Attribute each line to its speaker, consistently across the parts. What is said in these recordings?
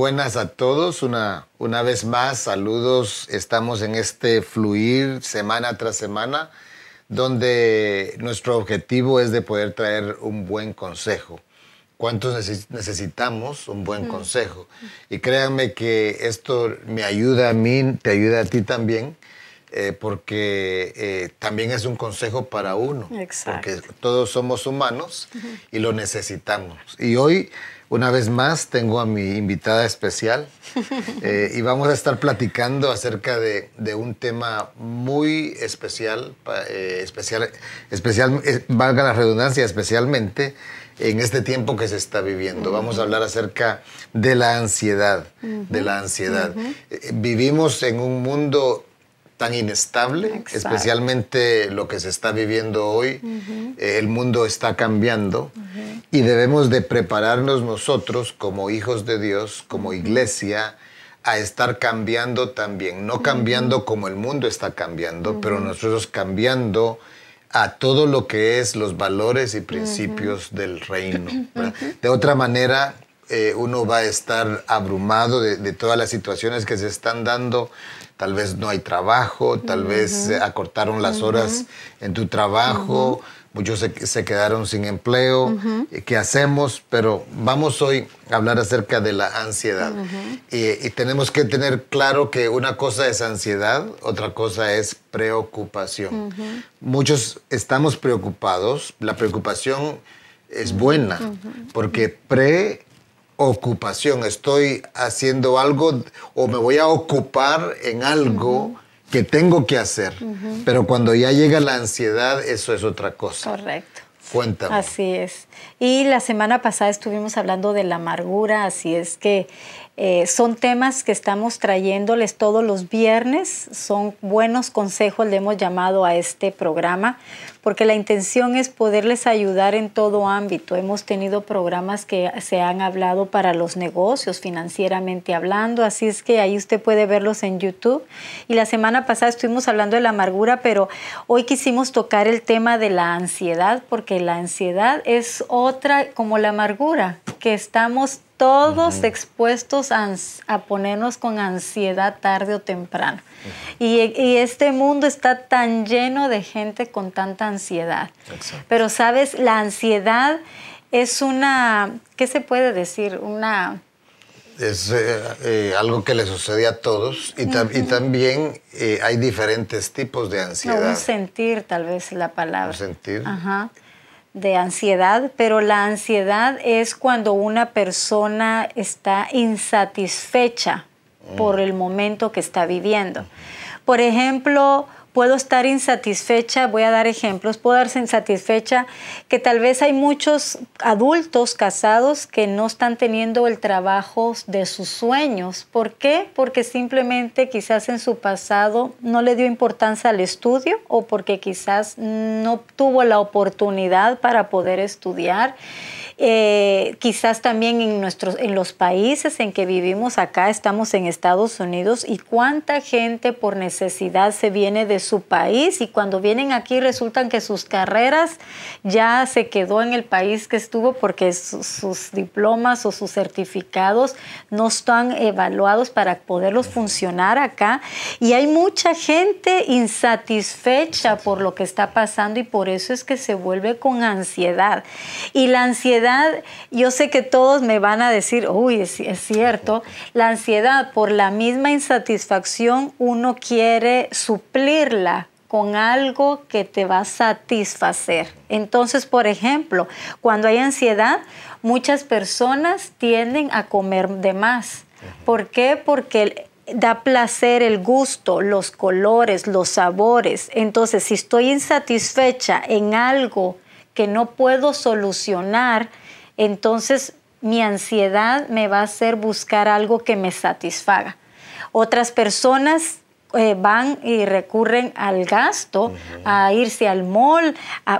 Speaker 1: Buenas a todos. Una, una vez más, saludos. Estamos en este fluir semana tras semana, donde nuestro objetivo es de poder traer un buen consejo. ¿Cuántos necesitamos un buen consejo? Y créanme que esto me ayuda a mí, te ayuda a ti también, eh, porque eh, también es un consejo para uno.
Speaker 2: Exacto.
Speaker 1: Porque todos somos humanos y lo necesitamos. Y hoy una vez más tengo a mi invitada especial eh, y vamos a estar platicando acerca de, un tema muy especial, eh, especial, especial eh, valga la redundancia, especialmente en este tiempo que se está viviendo. Vamos a hablar acerca de la ansiedad, de la ansiedad. Vivimos en un mundo tan inestable, especialmente lo que se está viviendo hoy. Eh, el mundo está cambiando y debemos de prepararnos nosotros como hijos de Dios, como iglesia, a estar cambiando también, no cambiando como el mundo está cambiando, pero nosotros cambiando a todo lo que es los valores y principios del reino. De otra manera, eh, uno va a estar abrumado de, de, todas las situaciones que se están dando tal vez no hay trabajo, tal vez acortaron las horas en tu trabajo, muchos se, quedaron sin empleo, ¿qué hacemos? Pero vamos hoy a hablar acerca de la ansiedad. Y, tenemos que tener claro que una cosa es ansiedad, otra cosa es preocupación. Muchos estamos preocupados, la preocupación es buena, porque pre ocupación, estoy haciendo algo o me voy a ocupar en algo que tengo que hacer. Pero cuando ya llega la ansiedad, eso es otra cosa.
Speaker 2: Correcto.
Speaker 1: Cuéntame.
Speaker 2: Así es. Y la semana pasada estuvimos hablando de la amargura, así es que eh, son temas que estamos trayéndoles todos los viernes, son buenos consejos, le hemos llamado a este programa, porque la intención es poderles ayudar en todo ámbito. Hemos tenido programas que se han hablado para los negocios, financieramente hablando, así es que ahí usted puede verlos en YouTube. Y la semana pasada estuvimos hablando de la amargura, pero hoy quisimos tocar el tema de la ansiedad, porque la ansiedad es otra como la amargura, que estamos todos expuestos a, ponernos con ansiedad tarde o temprano. y, este mundo está tan lleno de gente con tanta ansiedad. Pero sabes, la ansiedad es una, ¿qué se puede decir? Una...
Speaker 1: Es eh, eh, algo que le sucede a todos y, también eh, hay diferentes tipos de ansiedad.
Speaker 2: un sentir, tal vez la palabra. Un
Speaker 1: sentir.
Speaker 2: Ajá de ansiedad, pero la ansiedad es cuando una persona está insatisfecha por mm. el momento que está viviendo. Por ejemplo, puedo estar insatisfecha, voy a dar ejemplos, puedo darse insatisfecha que tal vez hay muchos adultos casados que no están teniendo el trabajo de sus sueños. ¿Por qué? Porque simplemente quizás en su pasado no le dio importancia al estudio o porque quizás no tuvo la oportunidad para poder estudiar eh, quizás también en, nuestros, en los países en que vivimos acá, estamos en Estados Unidos, y cuánta gente por necesidad se viene de su país y cuando vienen aquí resultan que sus carreras ya se quedó en el país que estuvo porque sus diplomas o sus certificados no están evaluados para poderlos funcionar acá. Y hay mucha gente insatisfecha por lo que está pasando y por eso es que se vuelve con ansiedad. Y la ansiedad yo sé que todos me van a decir, uy, es, es cierto, la ansiedad por la misma insatisfacción uno quiere suplirla con algo que te va a satisfacer. Entonces, por ejemplo, cuando hay ansiedad, muchas personas tienden a comer de más. ¿Por qué? Porque da placer el gusto, los colores, los sabores. Entonces, si estoy insatisfecha en algo que no puedo solucionar, entonces mi ansiedad me va a hacer buscar algo que me satisfaga. Otras personas eh, van y recurren al gasto, a irse al mall.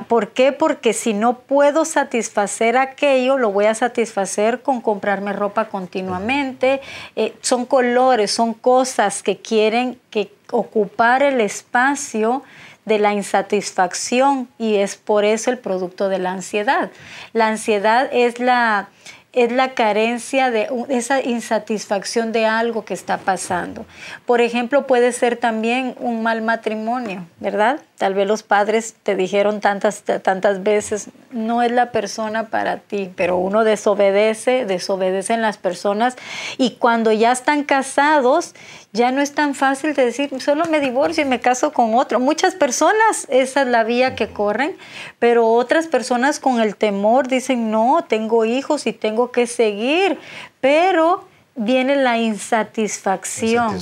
Speaker 2: ¿Por qué? Porque si no puedo satisfacer aquello, lo voy a satisfacer con comprarme ropa continuamente. Eh, son colores, son cosas que quieren que ocupar el espacio de la insatisfacción y es por eso el producto de la ansiedad. La ansiedad es la es la carencia de esa insatisfacción de algo que está pasando. Por ejemplo, puede ser también un mal matrimonio, ¿verdad? Tal vez los padres te dijeron tantas, tantas veces, no es la persona para ti, pero uno desobedece, desobedecen las personas y cuando ya están casados, ya no es tan fácil de decir, solo me divorcio y me caso con otro. Muchas personas, esa es la vía que corren, pero otras personas con el temor dicen, no, tengo hijos y tengo que seguir, pero viene la insatisfacción.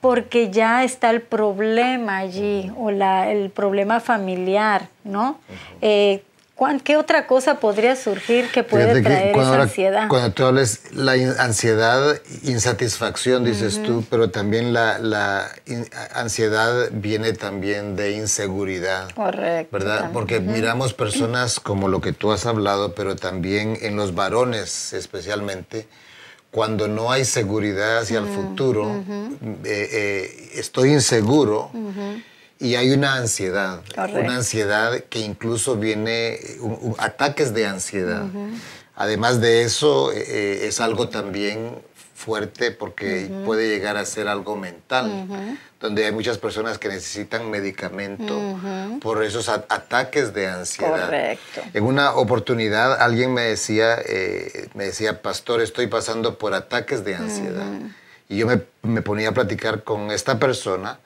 Speaker 2: Porque ya está el problema allí o la, el problema familiar, ¿no? ¿Qué otra cosa podría surgir que puede traer esa ansiedad?
Speaker 1: Cuando tú hablas la ansiedad, insatisfacción, dices tú, pero también la, ansiedad viene también de inseguridad.
Speaker 2: Correcto.
Speaker 1: ¿Verdad? Porque miramos personas como lo que tú has hablado, pero también en los varones especialmente, cuando no hay seguridad hacia el futuro, eh, eh, estoy inseguro y hay una ansiedad, una ansiedad que incluso viene, ataques de ansiedad. Además de eso, eh, eh, es algo también fuerte porque puede llegar a ser algo mental, donde hay muchas personas que necesitan medicamento por esos ataques de ansiedad.
Speaker 2: Correcto.
Speaker 1: En una oportunidad alguien me decía, eh, me decía, pastor, estoy pasando por ataques de ansiedad. Y yo me, me ponía a platicar con esta persona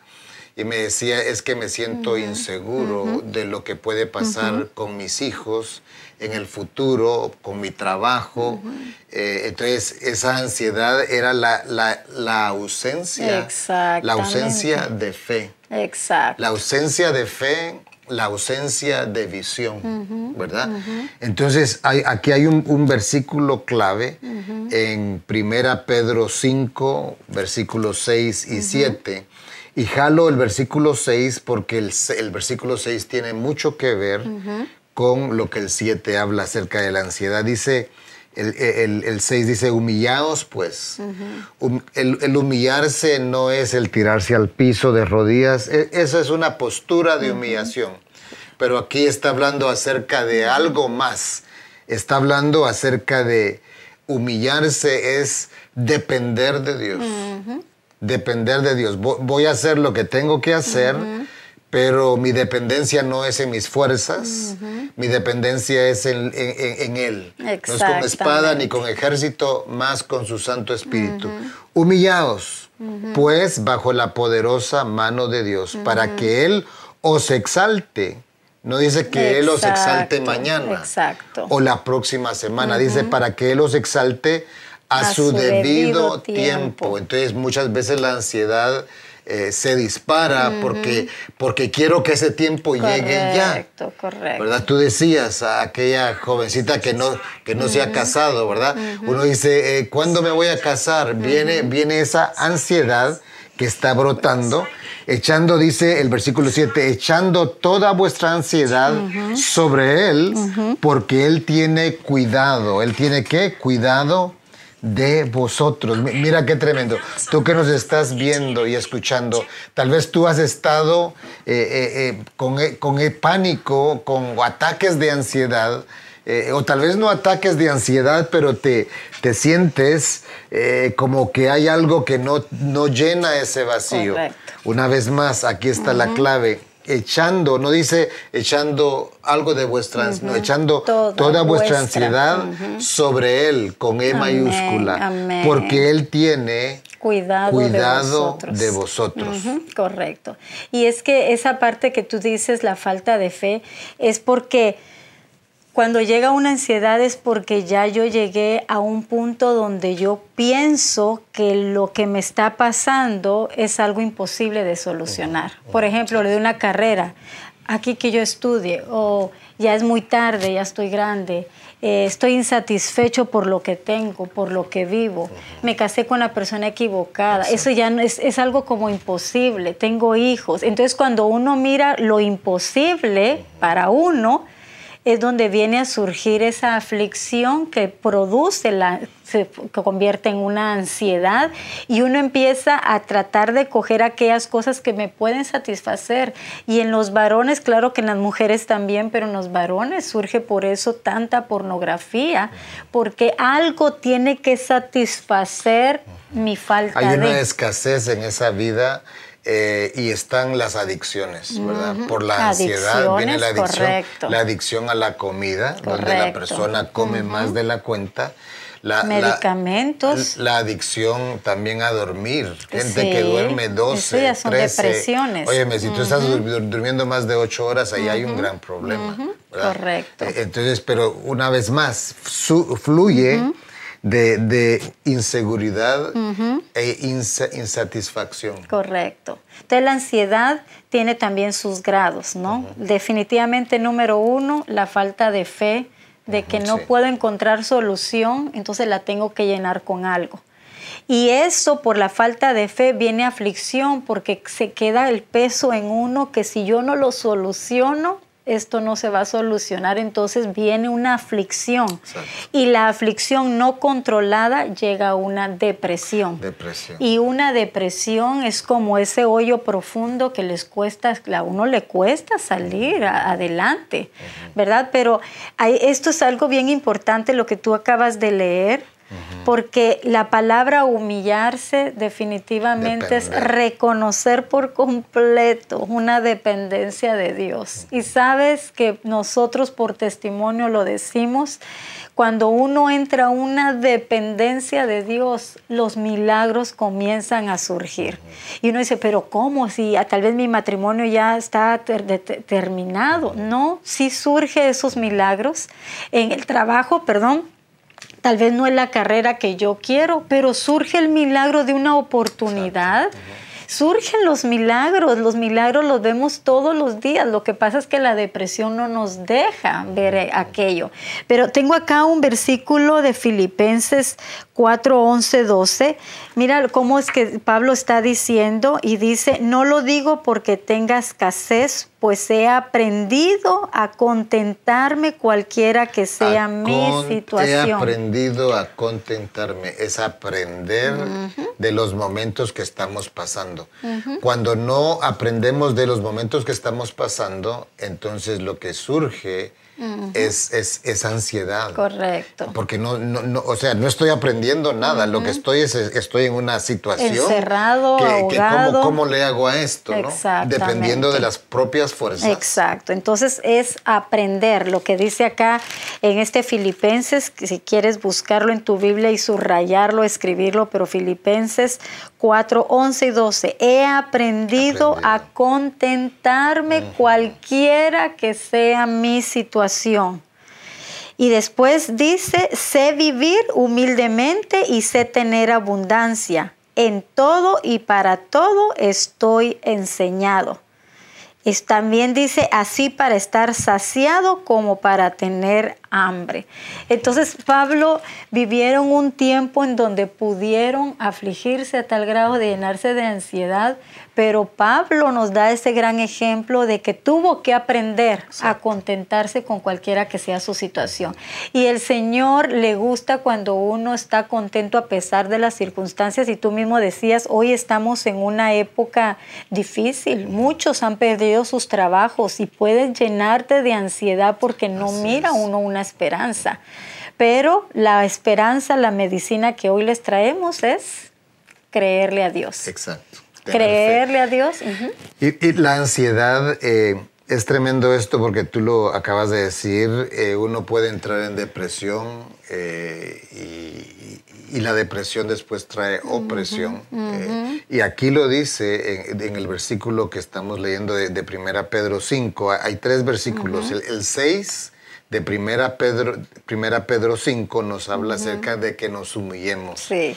Speaker 1: y me decía, es que me siento inseguro de lo que puede pasar con mis hijos en el futuro, con mi trabajo. Eh, entonces, esa ansiedad era la, la, ausencia, la ausencia de fe.
Speaker 2: Exacto.
Speaker 1: La ausencia de fe, la ausencia de visión, ¿verdad? Entonces, hay, aquí hay un, versículo clave en 1 Pedro 5, versículos 6 y 7 y jalo el versículo 6 porque el, el versículo 6 tiene mucho que ver con lo que el 7 habla acerca de la ansiedad. Dice, el, el, 6 dice, humillaos pues. el, humillarse no es el tirarse al piso de rodillas, e, esa es una postura de humillación. Pero aquí está hablando acerca de algo más. Está hablando acerca de humillarse es depender de Dios depender de Dios. Voy a hacer lo que tengo que hacer, pero mi dependencia no es en mis fuerzas, mi dependencia es en, Él. No es con espada ni con ejército, más con su Santo Espíritu. Humillaos, pues, bajo la poderosa mano de Dios, para que Él os exalte. No dice que Él os exalte mañana o la próxima semana, dice para que Él os exalte a, su, debido, tiempo. Entonces muchas veces la ansiedad eh, se dispara porque, porque quiero que ese tiempo llegue ya.
Speaker 2: Correcto, correcto.
Speaker 1: ¿Verdad? Tú decías a aquella jovencita que no, que no se ha casado, ¿verdad? Uno dice, eh, ¿cuándo me voy a casar? Viene, viene esa ansiedad que está brotando, echando, dice el versículo 7, echando toda vuestra ansiedad sobre Él, porque Él tiene cuidado. ¿Él tiene qué? Cuidado de vosotros. Mira qué tremendo. Tú que nos estás viendo y escuchando, tal vez tú has estado eh, eh, eh, con, con pánico, con ataques de ansiedad. o tal vez no ataques de ansiedad, pero te, te sientes como que hay algo que no, no llena ese vacío. Una vez más, aquí está la clave echando, no dice echando algo de vuestra, no, echando toda, vuestra, ansiedad sobre Él con E mayúscula, porque Él tiene
Speaker 2: cuidado,
Speaker 1: de vosotros.
Speaker 2: correcto. Y es que esa parte que tú dices, la falta de fe, es porque cuando llega una ansiedad es porque ya yo llegué a un punto donde yo pienso que lo que me está pasando es algo imposible de solucionar. Por ejemplo, de una carrera, aquí que yo estudie, o ya es muy tarde, ya estoy grande, eh, estoy insatisfecho por lo que tengo, por lo que vivo, me casé con la persona equivocada, eso ya no es, es algo como imposible, tengo hijos. Entonces cuando uno mira lo imposible para uno, es donde viene a surgir esa aflicción que produce la se convierte en una ansiedad y uno empieza a tratar de coger aquellas cosas que me pueden satisfacer. Y en los varones, claro que en las mujeres también, pero en los varones surge por eso tanta pornografía, porque algo tiene que satisfacer mi falta
Speaker 1: Hay una
Speaker 2: de...
Speaker 1: escasez en esa vida eh, y están las adicciones, ¿verdad? Por la ansiedad viene la adicción,
Speaker 2: correcto.
Speaker 1: la adicción a la comida, donde la
Speaker 2: Correcto.
Speaker 1: persona come más de la cuenta. La, la-
Speaker 2: Medicamentos.
Speaker 1: La, adicción también a dormir. Gente
Speaker 2: Sí,
Speaker 1: que duerme
Speaker 2: eso
Speaker 1: 12,
Speaker 2: ya son
Speaker 1: 13.
Speaker 2: depresiones.
Speaker 1: Óyeme, si tú estás dur- durmiendo más de 8 horas, ahí hay un gran problema.
Speaker 2: Correcto.
Speaker 1: Eh, Entonces, pero una vez más, fluye de, de inseguridad e insa- insatisfacción.
Speaker 2: Correcto. Entonces la ansiedad tiene también sus grados, ¿no? Definitivamente número uno, la falta de fe, de que no
Speaker 1: sí.
Speaker 2: puedo encontrar solución, entonces la tengo que llenar con algo. Y eso por la falta de fe viene aflicción, porque se queda el peso en uno que si yo no lo soluciono, esto no se va a solucionar, entonces viene una aflicción.
Speaker 1: Exacto.
Speaker 2: Y la aflicción no controlada llega a una depresión.
Speaker 1: Depresión.
Speaker 2: Y una depresión es como ese hoyo profundo que les cuesta, a uno le cuesta salir a- adelante, ¿verdad? Pero hay- esto es algo bien importante lo que tú acabas de leer, porque la palabra humillarse definitivamente es reconocer por completo una dependencia de Dios. Y sabes que nosotros por testimonio lo decimos, cuando uno entra a una dependencia de Dios, los milagros comienzan a surgir. Y uno dice, pero ¿cómo? Si tal vez mi matrimonio ya está ter- terminado. No, sí surge esos milagros. En el trabajo, perdón, Tal vez no es la carrera que yo quiero, pero surge el milagro de una oportunidad. Surgen los milagros, los milagros los vemos todos los días. Lo que pasa es que la depresión no nos deja ver aquello. Pero tengo acá un versículo de Filipenses 4, 11, 12. Mira cómo es que Pablo está diciendo y dice, no lo digo porque tenga escasez, pues he aprendido a contentarme cualquiera que sea
Speaker 1: A
Speaker 2: mi
Speaker 1: con- He
Speaker 2: situación.
Speaker 1: aprendido a contentarme, es aprender de los momentos que estamos pasando. Cuando no aprendemos de los momentos que estamos pasando, entonces lo que surge es, es, es ansiedad.
Speaker 2: Correcto.
Speaker 1: Porque no, no, no, o sea, no estoy aprendiendo nada. Lo que estoy es, es- estoy en una situación.
Speaker 2: Encerrado,
Speaker 1: que, que ¿cómo,
Speaker 2: ahogado.
Speaker 1: cómo le hago a esto? ¿no?
Speaker 2: Exactamente.
Speaker 1: Dependiendo de las propias fuerzas.
Speaker 2: Exacto. Entonces es aprender lo que dice acá en este Filipenses, que si quieres buscarlo en tu Biblia y subrayarlo, escribirlo, pero Filipenses 4, 11 y 12. He aprendido,
Speaker 1: Aprendido.
Speaker 2: a contentarme cualquiera que sea mi situación. Y después dice, sé vivir humildemente y sé tener abundancia. En todo y para todo estoy enseñado. Y también dice así para estar saciado como para tener hambre. Entonces Pablo vivieron un tiempo en donde pudieron afligirse a tal grado de llenarse de ansiedad, pero Pablo nos da ese gran ejemplo de que tuvo que aprender a contentarse con cualquiera que sea su situación. Y el Señor le gusta cuando uno está contento a pesar de las circunstancias y tú mismo decías, hoy estamos en una época difícil, muchos han perdido sus trabajos y puedes llenarte de ansiedad porque no
Speaker 1: Así
Speaker 2: mira
Speaker 1: es.
Speaker 2: uno una esperanza. Pero la esperanza, la medicina que hoy les traemos es creerle a Dios.
Speaker 1: Exacto.
Speaker 2: Creerle a Dios. ujú.
Speaker 1: Y, y la ansiedad, eh, es tremendo esto porque tú lo acabas de decir, eh, uno puede entrar en depresión eh, y, y la depresión después trae opresión. eh, y aquí lo dice en, en el versículo que estamos leyendo de, de Primera Pedro 5, hay tres versículos, el, el 6 de Primera Pedro, Primera Pedro 5 nos habla acerca de que nos humillemos
Speaker 2: Sí.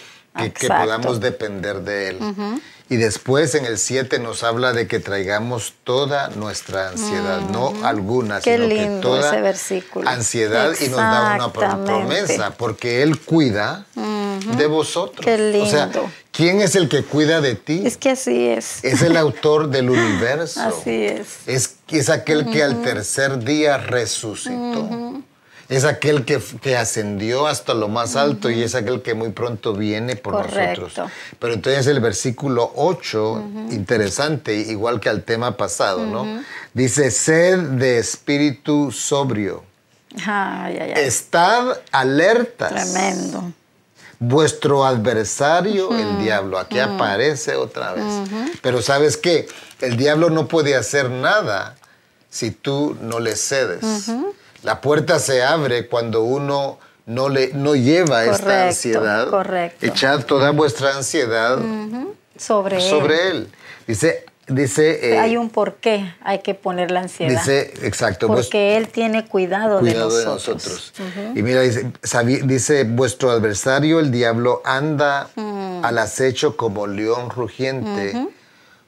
Speaker 1: que, podamos depender de Él. Y después en el 7 nos habla de que traigamos toda nuestra ansiedad, no alguna,
Speaker 2: Qué
Speaker 1: sino
Speaker 2: lindo
Speaker 1: que toda
Speaker 2: ese versículo.
Speaker 1: ansiedad y nos da una promesa, porque Él cuida de vosotros.
Speaker 2: Qué
Speaker 1: O sea,
Speaker 2: lindo.
Speaker 1: ¿quién es el que cuida de ti?
Speaker 2: Es que así es.
Speaker 1: Es el autor del universo.
Speaker 2: Así es.
Speaker 1: Es es aquel que al tercer día resucitó. Es aquel que, que, ascendió hasta lo más alto y es aquel que muy pronto viene por nosotros. Pero entonces el versículo 8, interesante, igual que al tema pasado, ¿no? Dice, sed de espíritu sobrio. Estad alertas.
Speaker 2: Tremendo.
Speaker 1: Vuestro adversario, el diablo, aquí aparece otra vez. Pero sabes qué, el diablo no puede hacer nada si tú no le cedes. La puerta se abre cuando uno no, le, no lleva esta ansiedad.
Speaker 2: Correcto.
Speaker 1: Echad toda vuestra ansiedad
Speaker 2: sobre,
Speaker 1: sobre él. Dice, dice
Speaker 2: eh, hay un porqué, hay que poner la ansiedad.
Speaker 1: Dice, exacto.
Speaker 2: Porque él tiene cuidado,
Speaker 1: de nosotros. Y mira, dice, dice, vuestro adversario, el diablo, anda mm. al acecho como león rugiente,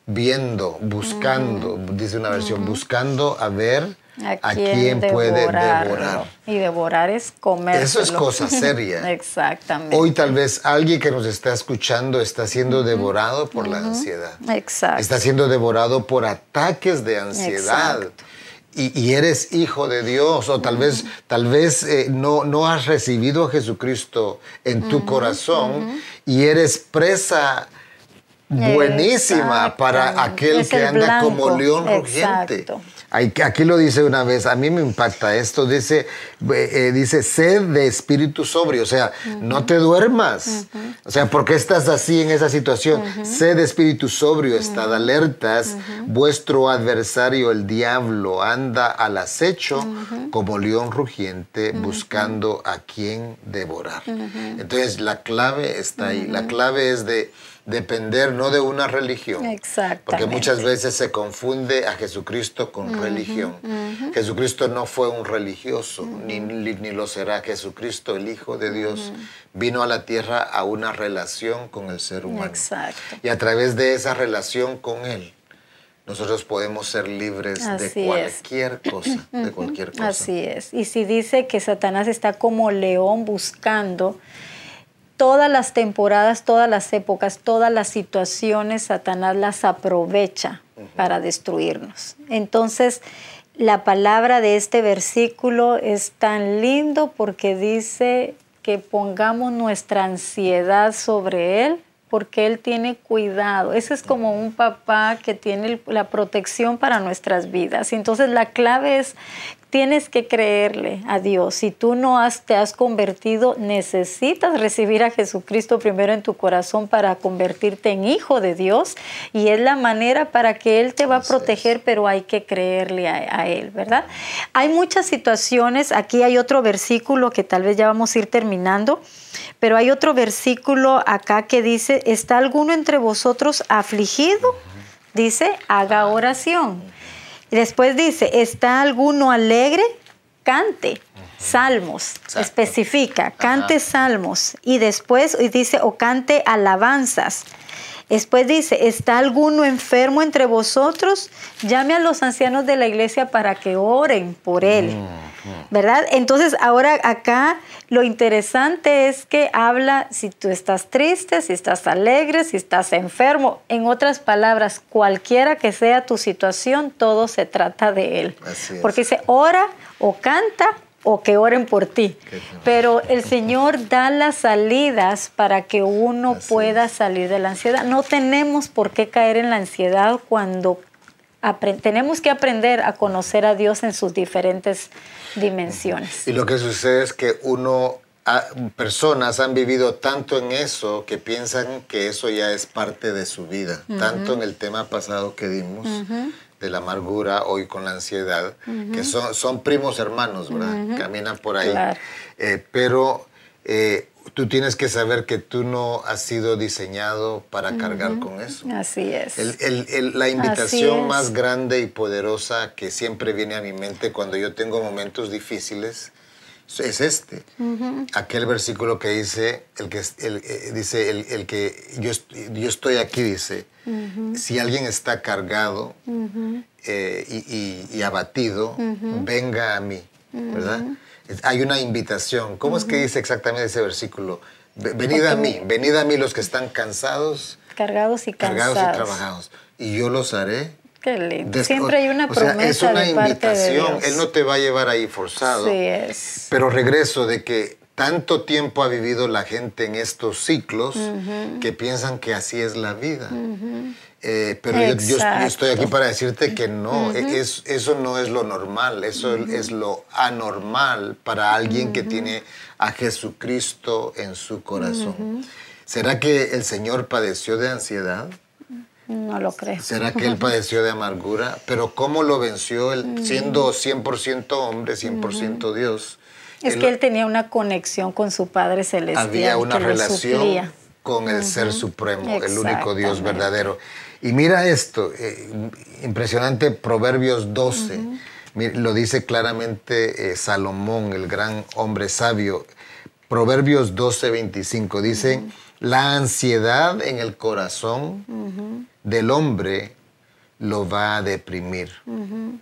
Speaker 1: viendo, buscando, dice una versión, buscando a ver a, quién, puede devorar.
Speaker 2: Y devorar es comer.
Speaker 1: Eso es cosa seria.
Speaker 2: Exactamente.
Speaker 1: Hoy tal vez alguien que nos está escuchando está siendo devorado por la ansiedad.
Speaker 2: Exacto.
Speaker 1: Está siendo devorado por ataques de ansiedad. Y, eres hijo de Dios o tal vez, tal vez eh, no, no has recibido a Jesucristo en tu corazón y eres presa buenísima para aquel que anda como león rugiente. Exacto. Aquí lo dice una vez, a mí me impacta esto, dice, eh, eh, dice sed de espíritu sobrio, o sea, no te duermas. O sea, ¿por qué estás así en esa situación? Sed de espíritu sobrio, estad alertas, vuestro adversario, el diablo, anda al acecho como león rugiente buscando a quien devorar. Entonces, la clave está ahí, la clave es de depender no de una religión. Porque muchas veces se confunde a Jesucristo con religión. Jesucristo no fue un religioso, ni, ni, lo será. Jesucristo, el Hijo de Dios, vino a la tierra a una relación con el ser humano. Y a través de esa relación con Él, nosotros podemos ser libres de cualquier cosa, de cualquier cosa.
Speaker 2: Así es. Y si dice que Satanás está como león buscando, todas las temporadas, todas las épocas, todas las situaciones, Satanás las aprovecha para destruirnos. Entonces, la palabra de este versículo es tan lindo porque dice que pongamos nuestra ansiedad sobre Él porque Él tiene cuidado. Ese es como un papá que tiene la protección para nuestras vidas. Entonces la clave es tienes que creerle a Dios. Si tú no has, te has convertido, necesitas recibir a Jesucristo primero en tu corazón para convertirte en hijo de Dios. Y es la manera para que Él te va a proteger, pero hay que creerle a, Él, ¿verdad? Hay muchas situaciones, aquí hay otro versículo que tal vez ya vamos a ir terminando, pero hay otro versículo acá que dice, ¿está alguno entre vosotros afligido? Dice, haga oración. Y después dice, ¿está alguno alegre? Cante. Salmos, especifica, cante salmos. Y después dice, o cante alabanzas. Después dice, ¿está alguno enfermo entre vosotros? Llame a los ancianos de la iglesia para que oren por él. ¿Verdad? Entonces ahora acá lo interesante es que habla si tú estás triste, si estás alegre, si estás enfermo. En otras palabras, cualquiera que sea tu situación, todo se trata de Él. Porque dice, ora o canta o que oren por ti. Pero el Señor da las salidas para que uno pueda salir de la ansiedad. No tenemos por qué caer en la ansiedad cuando tenemos que aprender a conocer a Dios en sus diferentes dimensiones.
Speaker 1: Y lo que sucede es que uno, personas han vivido tanto en eso que piensan que eso ya es parte de su vida, tanto en el tema pasado que dimos. De la amargura, hoy con la ansiedad, que son, son primos hermanos, ¿verdad? Caminan por ahí. Eh, pero eh, tú tienes que saber que tú no has sido diseñado para cargar con eso.
Speaker 2: Así es.
Speaker 1: la invitación más grande y poderosa que siempre viene a mi mente cuando yo tengo momentos difíciles es este. Aquel versículo que dice, el que, el, eh, dice el, que yo, yo, estoy aquí, dice, si alguien está cargado eh, y, abatido, venga a mí, ¿verdad? hay una invitación. ¿Cómo es que dice exactamente ese versículo? Venid a mí, venid a mí los que están cansados.
Speaker 2: Cargados y cansados.
Speaker 1: Cargados y trabajados. Y yo los haré
Speaker 2: Qué lindo.
Speaker 1: Des-
Speaker 2: Siempre hay una
Speaker 1: o sea,
Speaker 2: promesa
Speaker 1: es una
Speaker 2: de parte de
Speaker 1: invitación. Él no te va a llevar ahí forzado.
Speaker 2: Sí es.
Speaker 1: Pero regreso de que tanto tiempo ha vivido la gente en estos ciclos que piensan que así es la vida. Eh, pero yo, estoy aquí para decirte que no, e- es- eso no es lo normal, eso es lo anormal para alguien que tiene a Jesucristo en su corazón. ¿Será que el Señor padeció de ansiedad?
Speaker 2: No lo creo.
Speaker 1: ¿Será que él padeció de amargura? Pero ¿cómo lo venció él siendo 100% hombre, 100% Dios?
Speaker 2: Es
Speaker 1: Él-
Speaker 2: que él tenía una conexión con su Padre Celestial.
Speaker 1: había una
Speaker 2: que
Speaker 1: relación con el Ser Supremo, el único Dios verdadero. Y mira esto, eh, impresionante Proverbios 12, mi- lo dice claramente eh, Salomón, el gran hombre sabio. Proverbios 12, 25 dice, la ansiedad en el corazón del hombre lo va a deprimir.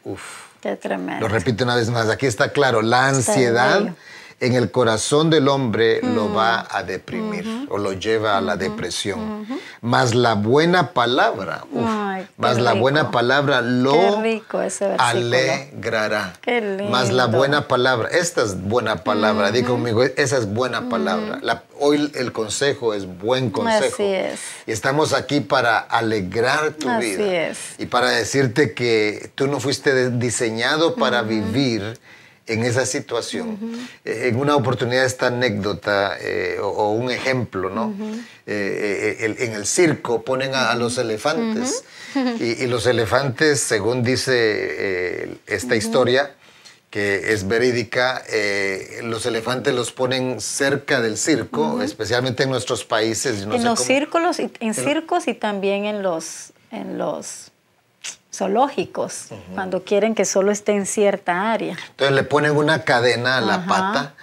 Speaker 1: Uf.
Speaker 2: Qué tremendo.
Speaker 1: Lo repito una vez más, aquí está claro, la ansiedad. En el corazón del hombre lo
Speaker 2: Mm.
Speaker 1: va a deprimir o lo lleva a la depresión. Más la buena palabra, uf,
Speaker 2: Ay,
Speaker 1: más la buena palabra lo
Speaker 2: rico
Speaker 1: alegrará.
Speaker 2: Qué
Speaker 1: Más la buena palabra, esta es buena palabra, di conmigo, esa es buena palabra. La- hoy el consejo es buen consejo.
Speaker 2: Así es.
Speaker 1: Y estamos aquí para alegrar tu
Speaker 2: Así
Speaker 1: vida
Speaker 2: es.
Speaker 1: y para decirte que tú no fuiste diseñado para vivir en esa situación. Eh, En una oportunidad esta anécdota eh, o, o un ejemplo, ¿no? Eh, eh, el- en el circo ponen a, a los elefantes y, y los elefantes, según dice eh, esta historia, que es verídica, eh, los elefantes los ponen cerca del circo, especialmente en nuestros países. no
Speaker 2: en
Speaker 1: sé
Speaker 2: los
Speaker 1: cómo-
Speaker 2: círculos, y- en circos y también en los, en los zoológicos, cuando quieren que solo esté en cierta área.
Speaker 1: Entonces le ponen una cadena a la
Speaker 2: Ajá,
Speaker 1: pata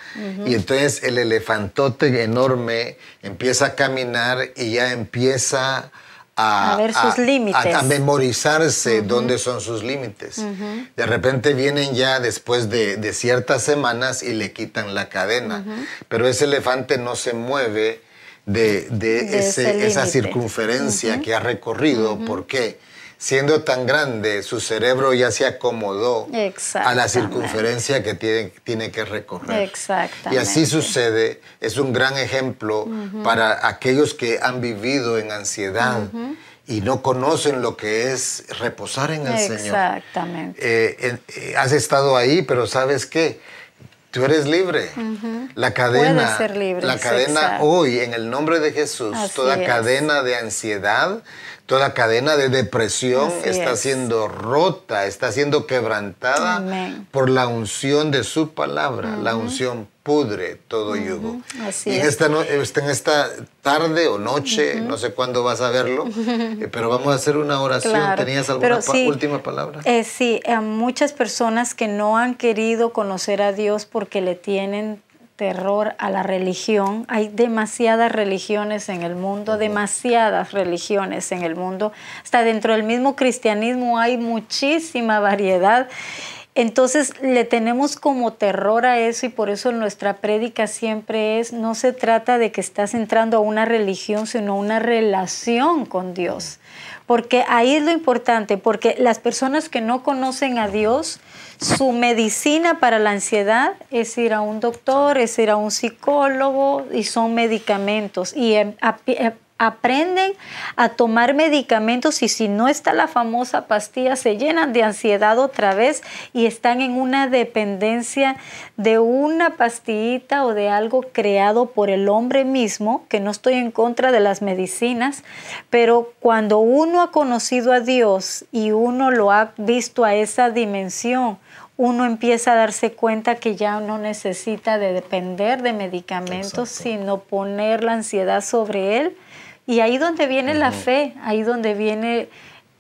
Speaker 1: y entonces el elefantote enorme empieza a caminar y ya empieza a,
Speaker 2: A ver sus límites.
Speaker 1: a- a memorizarse dónde son sus límites. De repente vienen ya después de, de ciertas semanas y le quitan la cadena, pero ese elefante no se mueve de, de
Speaker 2: De
Speaker 1: ese-
Speaker 2: ese
Speaker 1: esa circunferencia que ha recorrido. ¿Por qué? Siendo tan grande, su cerebro ya se acomodó a la
Speaker 2: Exactamente.
Speaker 1: circunferencia que tiene, tiene que recorrer.
Speaker 2: Exactamente.
Speaker 1: Y así sucede, es un gran ejemplo para aquellos que han vivido en ansiedad y no conocen lo que es reposar en el Señor.
Speaker 2: Exactamente.
Speaker 1: Eh, eh, has estado ahí, pero ¿sabes qué? Tú eres libre. La cadena,
Speaker 2: ser libre,
Speaker 1: la cadena
Speaker 2: exacto.
Speaker 1: hoy, en el nombre de Jesús,
Speaker 2: Así
Speaker 1: toda
Speaker 2: es.
Speaker 1: cadena de ansiedad, toda cadena de depresión
Speaker 2: Así
Speaker 1: está
Speaker 2: es.
Speaker 1: siendo rota, está siendo quebrantada
Speaker 2: Amén.
Speaker 1: por la unción de su palabra. La unción pudre todo yugo.
Speaker 2: Así
Speaker 1: y en
Speaker 2: es.
Speaker 1: esta, no- este, en esta tarde o noche, no sé cuándo vas a verlo, eh, pero vamos a hacer una oración.
Speaker 2: Claro,
Speaker 1: ¿Tenías alguna
Speaker 2: pero
Speaker 1: pa-
Speaker 2: sí,
Speaker 1: última palabra?
Speaker 2: eh, sí, a muchas personas que no han querido conocer a Dios porque le tienen terror a la religión. Hay demasiadas religiones en el mundo, demasiadas religiones en el mundo. Hasta dentro del mismo cristianismo hay muchísima variedad. Entonces le tenemos como terror a eso y por eso nuestra prédica siempre es, no se trata de que estás entrando a una religión, sino una relación con Dios. Porque ahí es lo importante, porque las personas que no conocen a Dios, su medicina para la ansiedad es ir a un doctor, es ir a un psicólogo y son medicamentos. Y aprenden a tomar medicamentos y si no está la famosa pastilla, se llenan de ansiedad otra vez y están en una dependencia de una pastillita o de algo creado por el hombre mismo, que no estoy en contra de las medicinas, pero cuando uno ha conocido a Dios y uno lo ha visto a esa dimensión, uno empieza a darse cuenta que ya no necesita de depender de medicamentos, sino poner la ansiedad sobre él. Y ahí donde viene la fe, ahí donde viene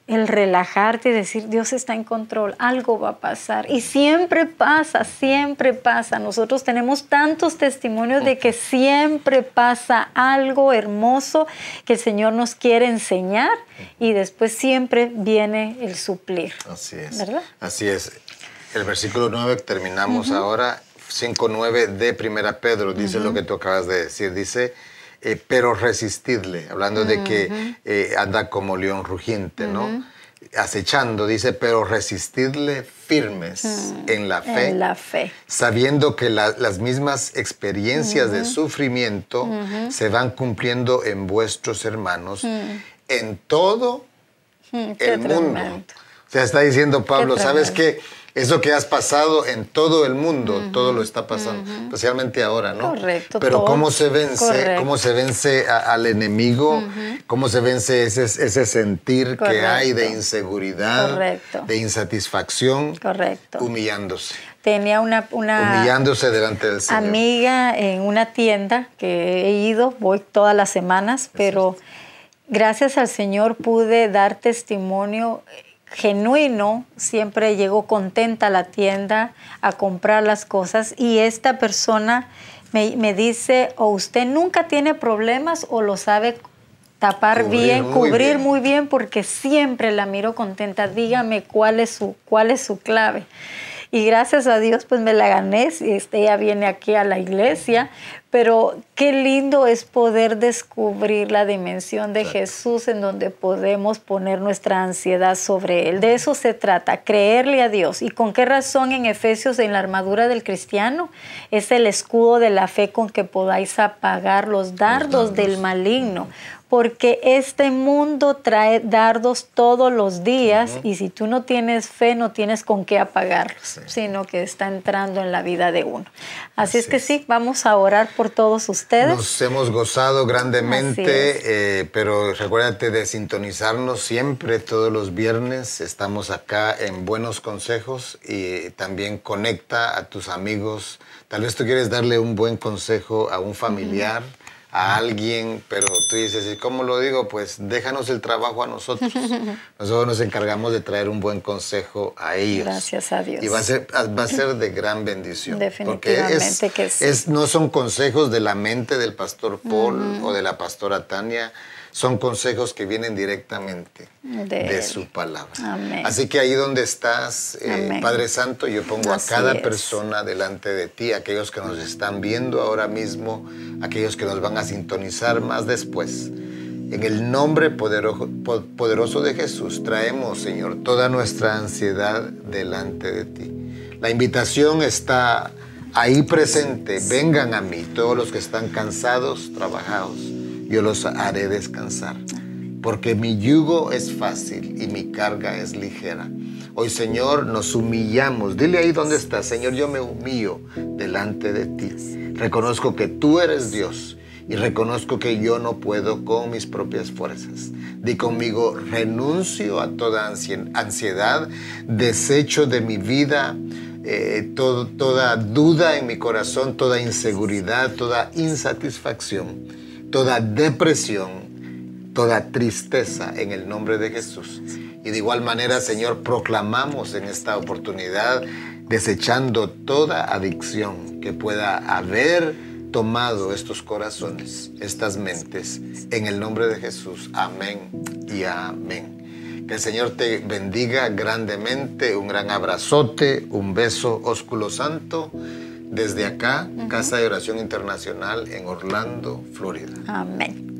Speaker 2: el relajarte y decir, Dios está en control, algo va a pasar. Y siempre pasa, siempre pasa. Nosotros tenemos tantos testimonios de que siempre pasa algo hermoso que el Señor nos quiere enseñar y después siempre viene el suplir.
Speaker 1: Así es.
Speaker 2: ¿Verdad?
Speaker 1: Así es. El versículo 9 que terminamos ahora, 5.9 de Primera Pedro, dice lo que tú acabas de decir. Dice, eh, pero resistidle, hablando de que eh, anda como león rugiente, ¿no? acechando, dice, pero resistidle firmes en la fe.
Speaker 2: En la fe.
Speaker 1: Sabiendo que la- las mismas experiencias de sufrimiento se van cumpliendo en vuestros hermanos en todo el mundo. O sea, está diciendo Pablo,
Speaker 2: Qué
Speaker 1: ¿sabes qué? Eso que has pasado en todo el mundo, todo lo está pasando, especialmente ahora, ¿no?
Speaker 2: Correcto,
Speaker 1: Pero
Speaker 2: todo.
Speaker 1: cómo se vence,
Speaker 2: Correcto.
Speaker 1: cómo se vence a- al enemigo, cómo se vence ese, ese sentir que hay de inseguridad,
Speaker 2: Correcto.
Speaker 1: de insatisfacción,
Speaker 2: Correcto.
Speaker 1: humillándose,
Speaker 2: Tenía una, una
Speaker 1: humillándose delante del Señor.
Speaker 2: amiga en una tienda que he ido, voy todas las semanas, pero gracias al Señor pude dar testimonio genuino, siempre llego contenta a la tienda a comprar las cosas y esta persona me, me dice, o usted nunca tiene problemas o lo sabe tapar
Speaker 1: Cubrir
Speaker 2: bien,
Speaker 1: muy
Speaker 2: cubrir
Speaker 1: bien.
Speaker 2: muy bien porque siempre la miro contenta. Dígame cuál es su, cuál es su clave. Y gracias a Dios pues me la gané, este, ella viene aquí a la iglesia, pero qué lindo es poder descubrir la dimensión de Jesús en donde podemos poner nuestra ansiedad sobre Él. De eso se trata, creerle a Dios. ¿Y con qué razón en Efesios, en la armadura del cristiano, es el escudo de la fe con que podáis apagar los dardos del maligno? porque este mundo trae dardos todos los días y si tú no tienes fe no tienes con qué apagarlos, sino que está entrando en la vida de uno. Así, es
Speaker 1: Así
Speaker 2: que
Speaker 1: es.
Speaker 2: sí, vamos a orar por todos ustedes.
Speaker 1: Nos hemos gozado grandemente, eh, pero recuérdate de sintonizarnos siempre, todos los viernes. Estamos acá en Buenos Consejos y también conecta a tus amigos. Tal vez tú quieres darle un buen consejo a un familiar, a alguien, pero tú dices, ¿y cómo lo digo? Pues déjanos el trabajo a nosotros. Nosotros nos encargamos de traer un buen consejo a ellos.
Speaker 2: Gracias a Dios.
Speaker 1: Y va a ser, va a ser de gran bendición. Porque es,
Speaker 2: Definitivamente que sí.
Speaker 1: es- no son consejos de la mente del pastor Paul o de la pastora Tania, son consejos que vienen directamente
Speaker 2: De
Speaker 1: su palabra.
Speaker 2: Amén.
Speaker 1: Así que ahí donde estás, eh. Padre Santo, yo pongo
Speaker 2: Así
Speaker 1: a cada
Speaker 2: es.
Speaker 1: persona delante de ti, aquellos que nos están viendo ahora mismo, aquellos que nos van a sintonizar más después. En el nombre poderoso, po- poderoso de Jesús traemos, Señor, toda nuestra ansiedad delante de ti. La invitación está ahí presente. Vengan a mí, todos los que están cansados, trabajados. Yo los haré descansar. Porque mi yugo es fácil y mi carga es ligera. Hoy, Señor, nos humillamos. Dile ahí donde estás, Señor, yo me humillo delante de ti. Reconozco que tú eres Dios y reconozco que yo no puedo con mis propias fuerzas. Di conmigo, renuncio a toda ansi- ansiedad, desecho de mi vida, eh, todo- toda duda en mi corazón, toda inseguridad, toda insatisfacción, toda depresión, toda tristeza en el nombre de Jesús. Y de igual manera, Señor, proclamamos en esta oportunidad, desechando toda adicción que pueda haber tomado estos corazones, estas mentes, en el nombre de Jesús. Amén y amén. Que el Señor te bendiga grandemente, un gran abrazote, un beso ósculo santo. Desde acá, Casa de Oración Internacional en Orlando, Florida.
Speaker 2: Amén.